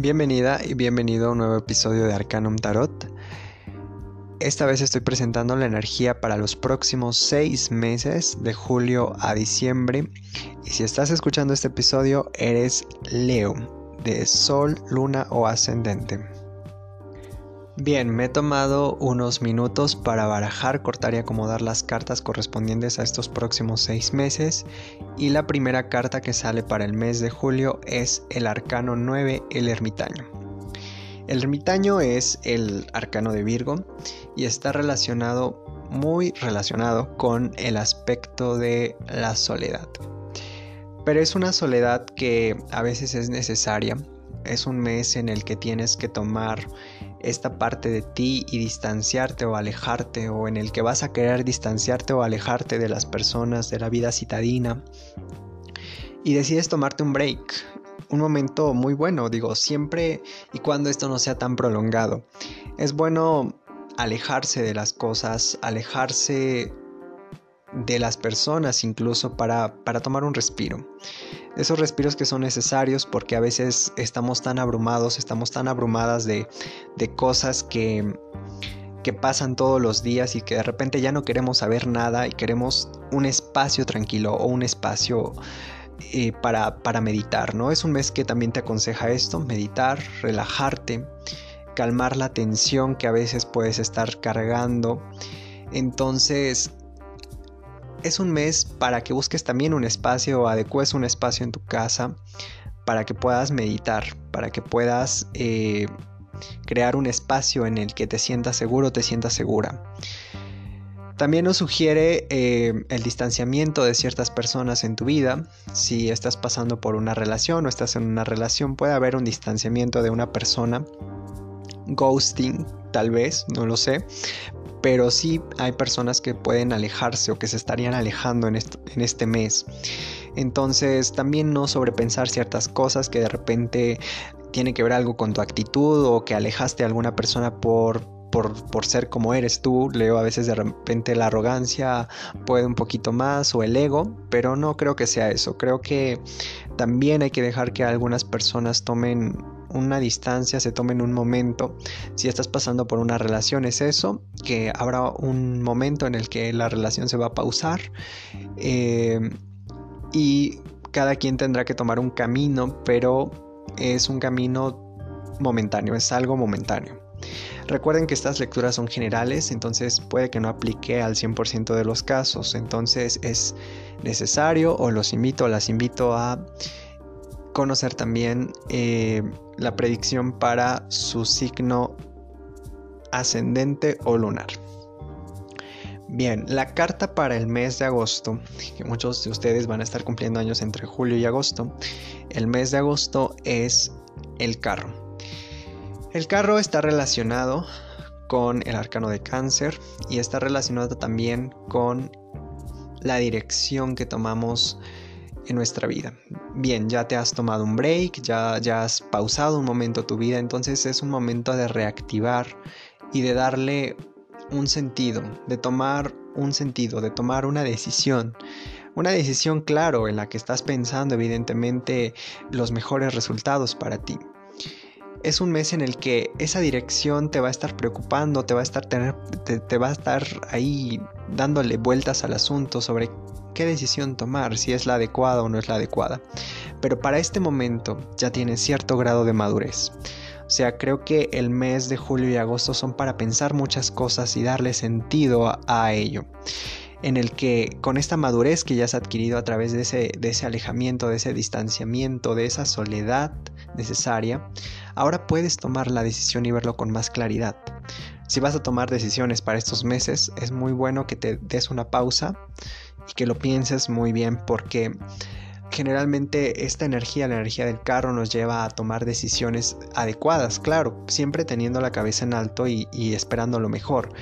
Bienvenida y bienvenido a un nuevo episodio de Arcanum Tarot. Esta vez estoy presentando la energía para los próximos seis meses, de julio a diciembre. Y si estás escuchando este episodio, eres Leo, de Sol, Luna o Ascendente. Bien, me he tomado unos minutos para barajar, cortar y acomodar las cartas correspondientes a estos próximos seis meses y la primera carta que sale para el mes de julio es el arcano 9, el ermitaño. El ermitaño es el arcano de Virgo y está relacionado, muy relacionado con el aspecto de la soledad. Pero es una soledad que a veces es necesaria. Es un mes en el que tienes que tomar esta parte de ti y distanciarte o alejarte o en el que vas a querer distanciarte o alejarte de las personas, de la vida citadina y decides tomarte un break, un momento muy bueno, digo, siempre y cuando esto no sea tan prolongado. Es bueno alejarse de las cosas, alejarse de las personas incluso para, para tomar un respiro esos respiros que son necesarios porque a veces estamos tan abrumados, estamos tan abrumadas de, cosas que, que pasan todos los días y que de repente ya no queremos saber nada y queremos un espacio tranquilo o un espacio eh, para, para meditar, ¿no? Es un mes que también te aconseja esto, meditar, relajarte, calmar la tensión que a veces puedes estar cargando. Entonces, es un mes para que busques también un espacio adecues un espacio en tu casa para que puedas meditar, para que puedas eh, crear un espacio en el que te sientas seguro, te sientas segura. También nos sugiere eh, el distanciamiento de ciertas personas en tu vida. Si estás pasando por una relación o estás en una relación, puede haber un distanciamiento de una persona. Ghosting, tal vez, no lo sé pero sí hay personas que pueden alejarse o que se estarían alejando en, este mes. Entonces también no sobrepensar ciertas cosas que de repente tiene que ver algo con tu actitud o que alejaste a alguna persona por, por, ser como eres tú. Leo a veces de repente la arrogancia puede un poquito más o el ego, pero no creo que sea eso. Creo que también hay que dejar que algunas personas tomen una distancia, se tomen un momento. Si estás pasando por una relación es eso, que habrá un momento en el que la relación se va a pausar eh, y cada quien tendrá que tomar un camino, pero es un camino momentáneo, es algo momentáneo. Recuerden que estas lecturas son generales, entonces puede que no aplique al 100% de los casos, entonces es necesario o los invito las invito a conocer también eh, la predicción para su signo ascendente o lunar. Bien, la carta para el mes de agosto, que muchos de ustedes van a estar cumpliendo años entre julio y agosto, el mes de agosto es el carro. El carro está relacionado con el arcano de cáncer y está relacionado también con la dirección que tomamos en nuestra vida. Bien, ya te has tomado un break, ya, ya has pausado un momento tu vida, entonces es un momento de reactivar y de darle un sentido, de tomar un sentido, de tomar una decisión. Una decisión claro en la que estás pensando evidentemente los mejores resultados para ti es un mes en el que esa dirección te va a estar preocupando, te va a estar, tener, te, va a estar ahí dándole vueltas al asunto sobre qué decisión tomar, si es la adecuada o no es la adecuada. Pero para este momento ya tienes cierto grado de madurez. O sea, creo que el mes de julio y agosto son para pensar muchas cosas y darle sentido a ello en el que con esta madurez que ya has adquirido a través de ese, de ese alejamiento, de ese distanciamiento, de esa soledad necesaria, ahora puedes tomar la decisión y verlo con más claridad. Si vas a tomar decisiones para estos meses, es muy bueno que te des una pausa y que lo pienses muy bien porque generalmente esta energía, la energía del carro, nos lleva a tomar decisiones adecuadas, claro, siempre teniendo la cabeza en alto y, esperando lo mejor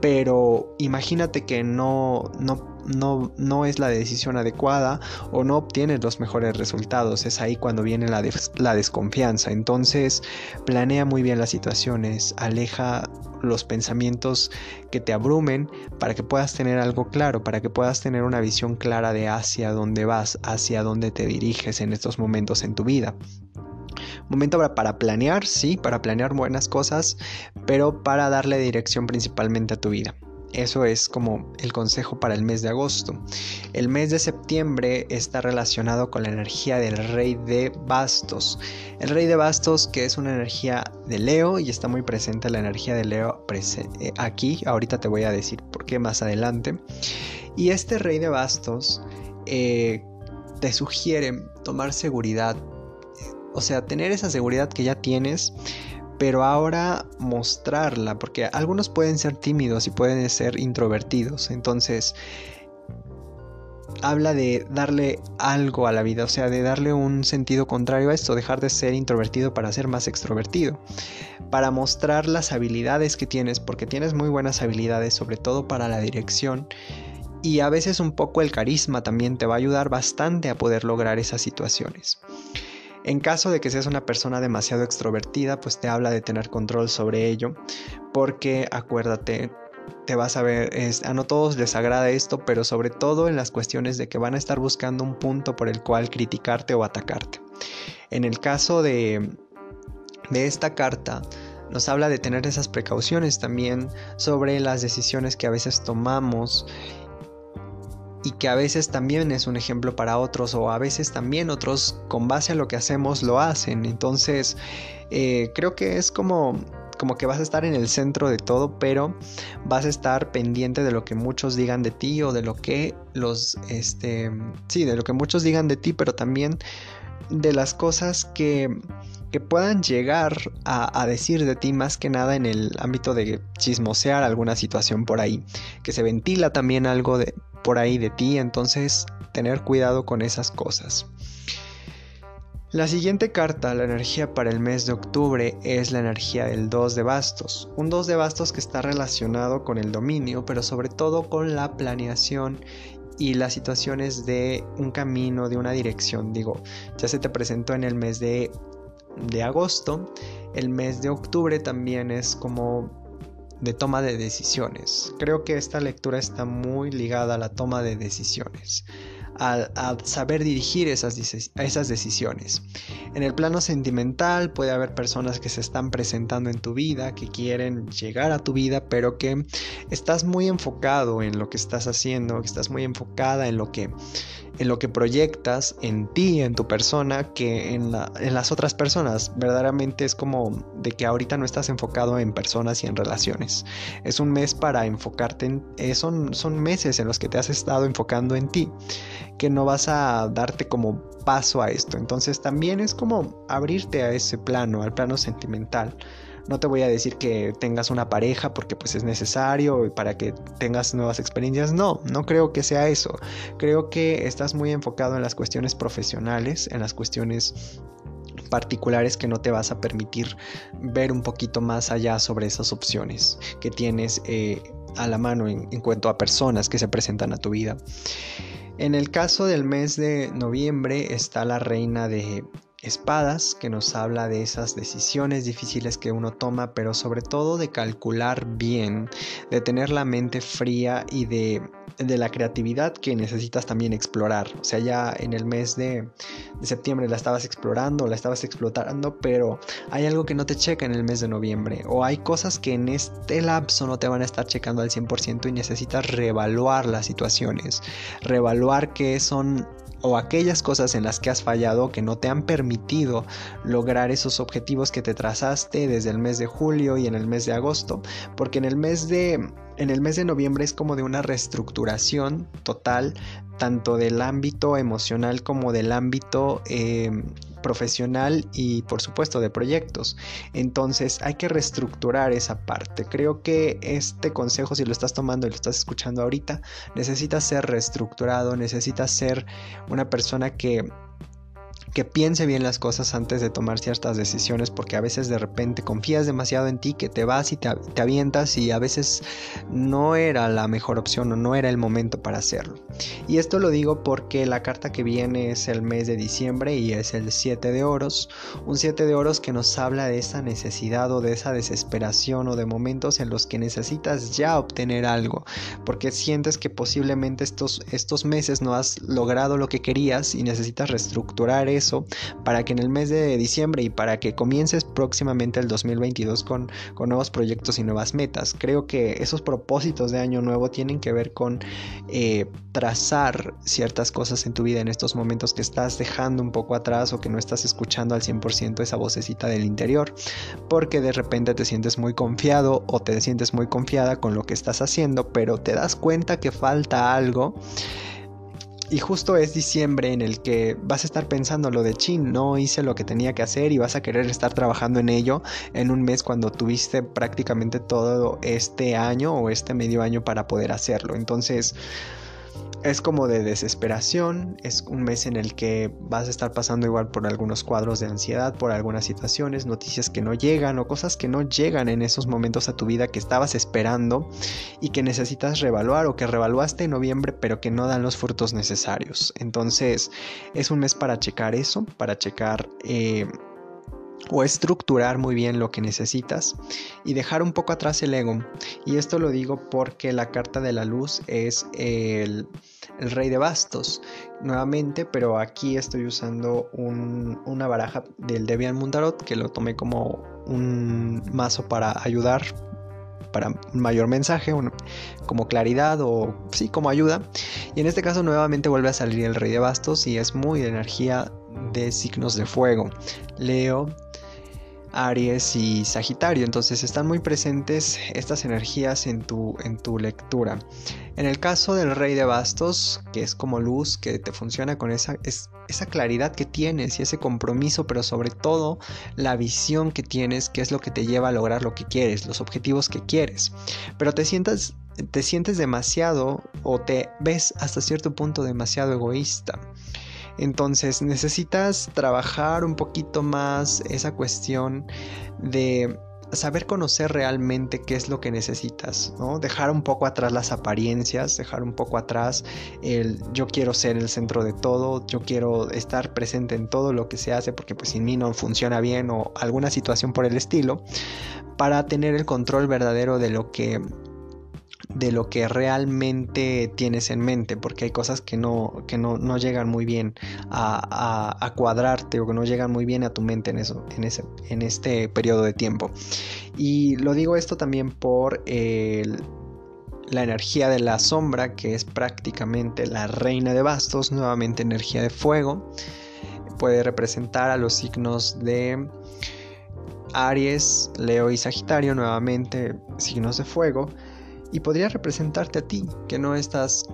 pero imagínate que no, no, no, no, es la decisión adecuada o no obtienes los mejores resultados. Es ahí cuando viene la, la desconfianza. Entonces planea muy bien las situaciones, aleja los pensamientos que te abrumen para que puedas tener algo claro, para que puedas tener una visión clara de hacia dónde vas, hacia dónde te diriges en estos momentos en tu vida. Momento para planear, sí, para planear buenas cosas, pero para darle dirección principalmente a tu vida. Eso es como el consejo para el mes de agosto. El mes de septiembre está relacionado con la energía del rey de bastos. El rey de bastos que es una energía de Leo y está muy presente la energía de Leo eh, aquí. Ahorita te voy a decir por qué más adelante. Y este rey de bastos eh, te sugiere tomar seguridad. O sea, tener esa seguridad que ya tienes pero ahora mostrarla, porque algunos pueden ser tímidos y pueden ser introvertidos, entonces habla de darle algo a la vida, o sea, de darle un sentido contrario a esto, dejar de ser introvertido para ser más extrovertido, para mostrar las habilidades que tienes, porque tienes muy buenas habilidades, sobre todo para la dirección, y a veces un poco el carisma también te va a ayudar bastante a poder lograr esas situaciones. En caso de que seas una persona demasiado extrovertida, pues te habla de tener control sobre ello, porque acuérdate, te vas a ver, a no todos les agrada esto, pero sobre todo en las cuestiones de que van a estar buscando un punto por el cual criticarte o atacarte. En el caso de, de esta carta, nos habla de tener esas precauciones también sobre las decisiones que a veces tomamos y que a veces también es un ejemplo para otros o a veces también otros con base a lo que hacemos lo hacen. Entonces eh, creo que es como como que vas a estar en el centro de todo, pero vas a estar pendiente de lo que muchos digan de ti o de lo que los, este, sí, de lo que muchos digan de ti, pero también de las cosas que, que puedan llegar a, a, decir de ti más que nada en el ámbito de chismosear alguna situación por ahí, que se ventila también algo de, por ahí de ti, entonces tener cuidado con esas cosas. La siguiente carta, la energía para el mes de octubre, es la energía del 2 de bastos. Un 2 de bastos que está relacionado con el dominio, pero sobre todo con la planeación y las situaciones de un camino, de una dirección. Digo, ya se te presentó en el mes de, de agosto. El mes de octubre también es como de toma de decisiones. Creo que esta lectura está muy ligada a la toma de decisiones, a, saber dirigir esas, esas decisiones. En el plano sentimental puede haber personas que se están presentando en tu vida, que quieren llegar a tu vida, pero que estás muy enfocado en lo que estás haciendo, que estás muy enfocada en lo que en lo que proyectas en ti, en tu persona, que en, las otras personas. Verdaderamente es como de que ahorita no estás enfocado en personas y en relaciones. Es un mes para enfocarte en... Eh, son, son meses en los que te has estado enfocando en ti, que no vas a darte como paso a esto. Entonces también es como abrirte a ese plano, al plano sentimental. No te voy a decir que tengas una pareja porque pues es necesario para que tengas nuevas experiencias. No, no creo que sea eso. Creo que estás muy enfocado en las cuestiones profesionales, en las cuestiones particulares que no te vas a permitir ver un poquito más allá sobre esas opciones que tienes eh, a la mano en, en cuanto a personas que se presentan a tu vida. En el caso del mes de noviembre está la reina de espadas que nos habla de esas decisiones difíciles que uno toma, pero sobre todo de calcular bien, de tener la mente fría y de, la creatividad que necesitas también explorar. O sea, ya en el mes de, de, septiembre la estabas explorando, la estabas explotando, pero hay algo que no te checa en el mes de noviembre o hay cosas que en este lapso no te van a estar checando al 100% y necesitas reevaluar las situaciones, reevaluar qué son o aquellas cosas en las que has fallado que no te han permitido lograr esos objetivos que te trazaste desde el mes de julio y en el mes de agosto, porque en el mes de en el mes de noviembre es como de una reestructuración total tanto del ámbito emocional como del ámbito em, profesional y por supuesto de proyectos. Entonces hay que reestructurar esa parte. Creo que este consejo, si lo estás tomando y lo estás escuchando ahorita, necesita ser reestructurado, necesita ser una persona que que piense bien las cosas antes de tomar ciertas decisiones porque a veces de repente confías demasiado en ti que te vas y te, avientas y a veces no era la mejor opción o no era el momento para hacerlo. Y esto lo digo porque la carta que viene es el mes de diciembre y es el 7 de oros, un 7 de oros que nos habla de esa necesidad o de esa desesperación o de momentos en los que necesitas ya obtener algo porque sientes que posiblemente estos, estos meses no has logrado lo que querías y necesitas reestructurar eso para que en el mes de diciembre y para que comiences próximamente el 2022 con, con nuevos proyectos y nuevas metas. Creo que esos propósitos de año nuevo tienen que ver con eh, trazar ciertas cosas en tu vida en estos momentos que estás dejando un poco atrás o que no estás escuchando al 100% esa vocecita del interior, porque de repente te sientes muy confiado o te sientes muy confiada con lo que estás haciendo, pero te das cuenta que falta algo y justo es diciembre en el que vas a estar pensando lo de chin, no hice lo que tenía que hacer y vas a querer estar trabajando en ello en un mes cuando tuviste prácticamente todo este año o este medio año para poder hacerlo. Entonces, es como de desesperación, es un mes en el que vas a estar pasando igual por algunos cuadros de ansiedad, por algunas situaciones, noticias que no llegan o cosas que no llegan en esos momentos a tu vida que estabas esperando y que necesitas revaluar o que revaluaste en noviembre pero que no dan los frutos necesarios. Entonces es un mes para checar eso, para checar... Eh, o estructurar muy bien lo que necesitas y dejar un poco atrás el ego. Y esto lo digo porque la carta de la luz es el, rey de bastos nuevamente, pero aquí estoy usando una baraja del Debian Mundarot que lo tomé como un mazo para ayudar para un mayor mensaje, como claridad o sí, como ayuda. Y en este caso nuevamente vuelve a salir el rey de bastos y es muy de energía de signos de fuego. Leo, Aries y Sagitario. Entonces están muy presentes estas energías en tu, en tu lectura. En el caso del Rey de Bastos, que es como luz, que te funciona con esa, esa claridad que tienes y ese compromiso, pero sobre todo la visión que tienes, que es lo que te lleva a lograr lo que quieres, los objetivos que quieres. Pero te sientas te sientes demasiado o te ves hasta cierto punto demasiado egoísta. Entonces necesitas trabajar un poquito más esa cuestión de saber conocer realmente qué es lo que necesitas, ¿no? Dejar un poco atrás las apariencias, dejar un poco atrás el yo quiero ser el centro de todo, yo quiero estar presente en todo lo que se hace porque pues sin mí no funciona bien o alguna situación por el estilo, para tener el control verdadero de lo que de lo que realmente tienes en mente, porque hay cosas que no, que no, no llegan muy bien a, a, cuadrarte o que no llegan muy bien a tu mente en, eso, en, ese, en este periodo de tiempo. Y lo digo esto también por la energía de la sombra, que es prácticamente la reina de bastos, nuevamente energía de fuego, puede representar a los signos de... Aries, Leo y Sagitario, nuevamente signos de fuego, y podría representarte a ti, que no estás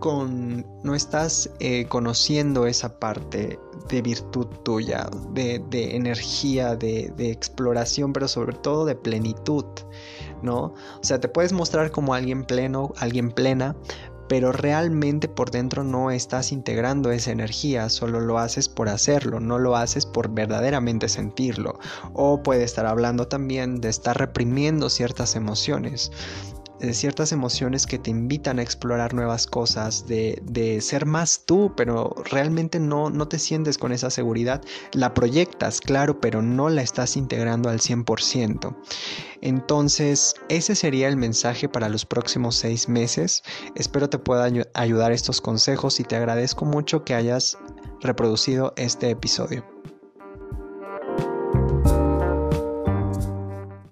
con, no estás eh, conociendo esa parte de virtud tuya, de, energía, de, de, exploración, pero sobre todo de plenitud, ¿no? O sea, te puedes mostrar como alguien pleno, alguien plena, pero realmente por dentro no estás integrando esa energía, solo lo haces por hacerlo, no lo haces por verdaderamente sentirlo. O puede estar hablando también de estar reprimiendo ciertas emociones de ciertas emociones que te invitan a explorar nuevas cosas, de, de, ser más tú, pero realmente no, no te sientes con esa seguridad. La proyectas, claro, pero no la estás integrando al 100%. Entonces, ese sería el mensaje para los próximos seis meses. Espero te pueda ayudar estos consejos y te agradezco mucho que hayas reproducido este episodio.